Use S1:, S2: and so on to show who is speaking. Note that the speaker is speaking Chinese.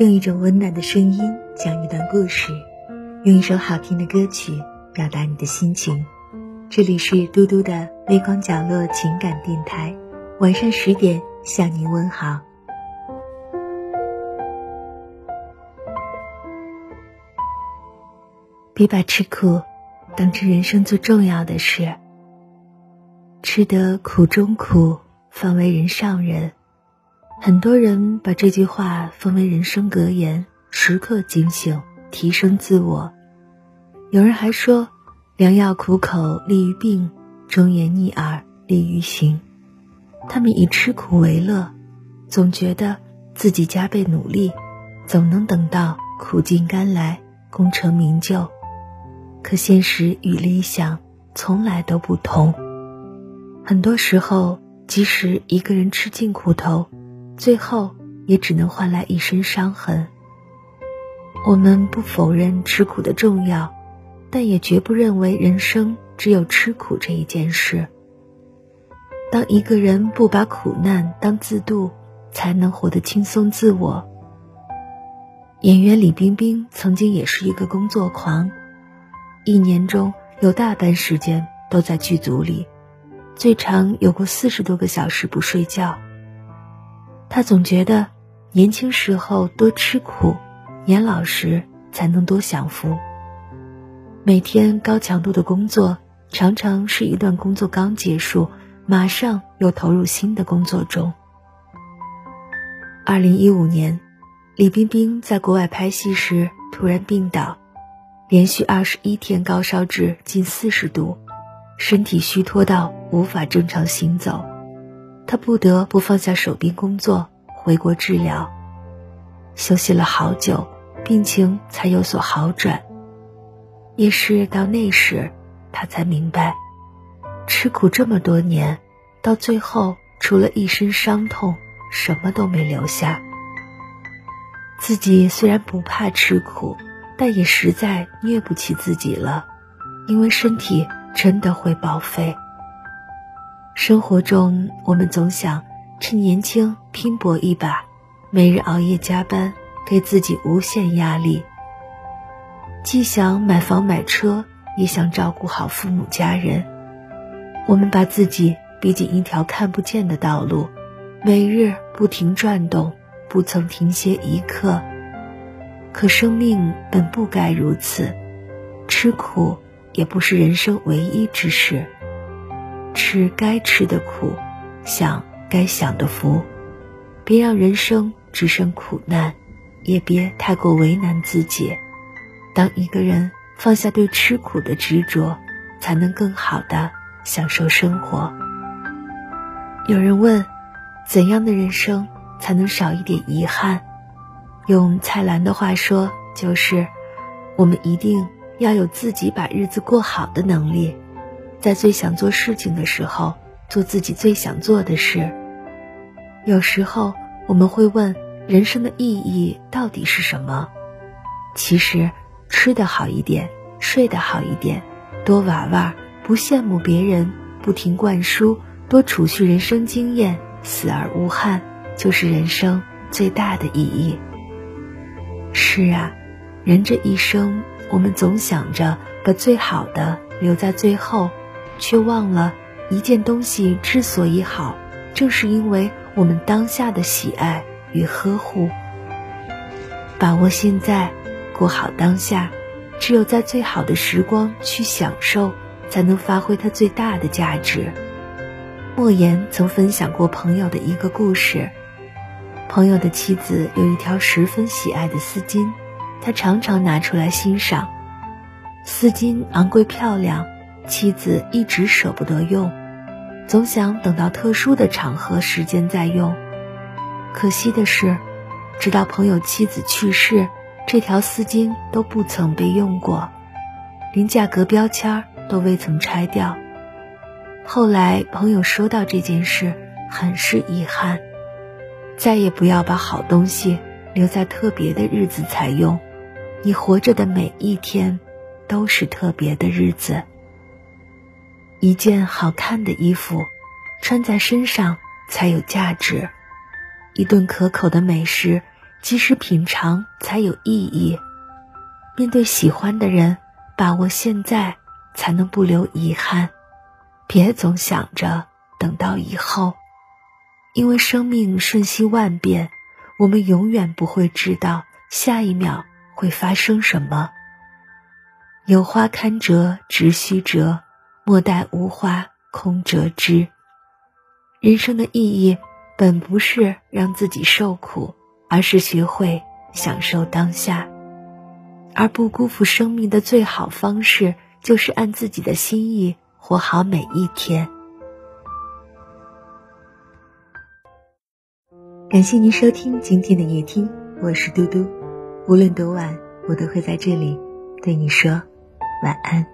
S1: 用一种温暖的声音讲一段故事，用一首好听的歌曲表达你的心情。这里是嘟嘟的微光角落情感电台，晚上十点向您问好。别把吃苦当成人生最重要的事。吃得苦中苦，方为人上人。很多人把这句话奉为人生格言，时刻警醒，提升自我。有人还说：“良药苦口利于病，忠言逆耳利于行。”他们以吃苦为乐，总觉得自己加倍努力，总能等到苦尽甘来，功成名就。可现实与理想从来都不同。很多时候，即使一个人吃尽苦头，最后也只能换来一身伤痕。我们不否认吃苦的重要，但也绝不认为人生只有吃苦这一件事。当一个人不把苦难当自渡，才能活得轻松自我。演员李冰冰曾经也是一个工作狂。一年中有大半时间都在剧组里，最长有过四十多个小时不睡觉。他总觉得年轻时候多吃苦，年老时才能多享福。每天高强度的工作，常常是一段工作刚结束，马上又投入新的工作中。二零一五年，李冰冰在国外拍戏时突然病倒。连续二十一天高烧至近四十度，身体虚脱到无法正常行走，他不得不放下手边工作回国治疗。休息了好久，病情才有所好转。也是到那时，他才明白，吃苦这么多年，到最后除了一身伤痛，什么都没留下。自己虽然不怕吃苦。但也实在虐不起自己了，因为身体真的会报废。生活中，我们总想趁年轻拼搏一把，每日熬夜加班，给自己无限压力。既想买房买车，也想照顾好父母家人。我们把自己逼进一条看不见的道路，每日不停转动，不曾停歇一刻。可生命本不该如此，吃苦也不是人生唯一之事。吃该吃的苦，享该享的福，别让人生只剩苦难，也别太过为难自己。当一个人放下对吃苦的执着，才能更好的享受生活。有人问，怎样的人生才能少一点遗憾？用蔡澜的话说，就是我们一定要有自己把日子过好的能力，在最想做事情的时候，做自己最想做的事。有时候我们会问，人生的意义到底是什么？其实，吃得好一点，睡得好一点，多玩玩，不羡慕别人，不停灌输，多储蓄人生经验，死而无憾，就是人生最大的意义。是啊，人这一生，我们总想着把最好的留在最后，却忘了一件东西之所以好，正是因为我们当下的喜爱与呵护。把握现在，过好当下，只有在最好的时光去享受，才能发挥它最大的价值。莫言曾分享过朋友的一个故事。朋友的妻子有一条十分喜爱的丝巾，他常常拿出来欣赏。丝巾昂贵漂亮，妻子一直舍不得用，总想等到特殊的场合时间再用。可惜的是，直到朋友妻子去世，这条丝巾都不曾被用过，连价格标签都未曾拆掉。后来朋友说到这件事，很是遗憾。再也不要把好东西留在特别的日子才用，你活着的每一天都是特别的日子。一件好看的衣服，穿在身上才有价值；一顿可口的美食，及时品尝才有意义。面对喜欢的人，把握现在，才能不留遗憾。别总想着等到以后，因为生命瞬息万变，我们永远不会知道下一秒会发生什么。有花堪折直须折，莫待无花空折枝。人生的意义，本不是让自己受苦，而是学会享受当下。而不辜负生命的最好方式，就是按自己的心意活好每一天。感谢您收听今天的夜听，我是嘟嘟。无论多晚，我都会在这里对你说晚安。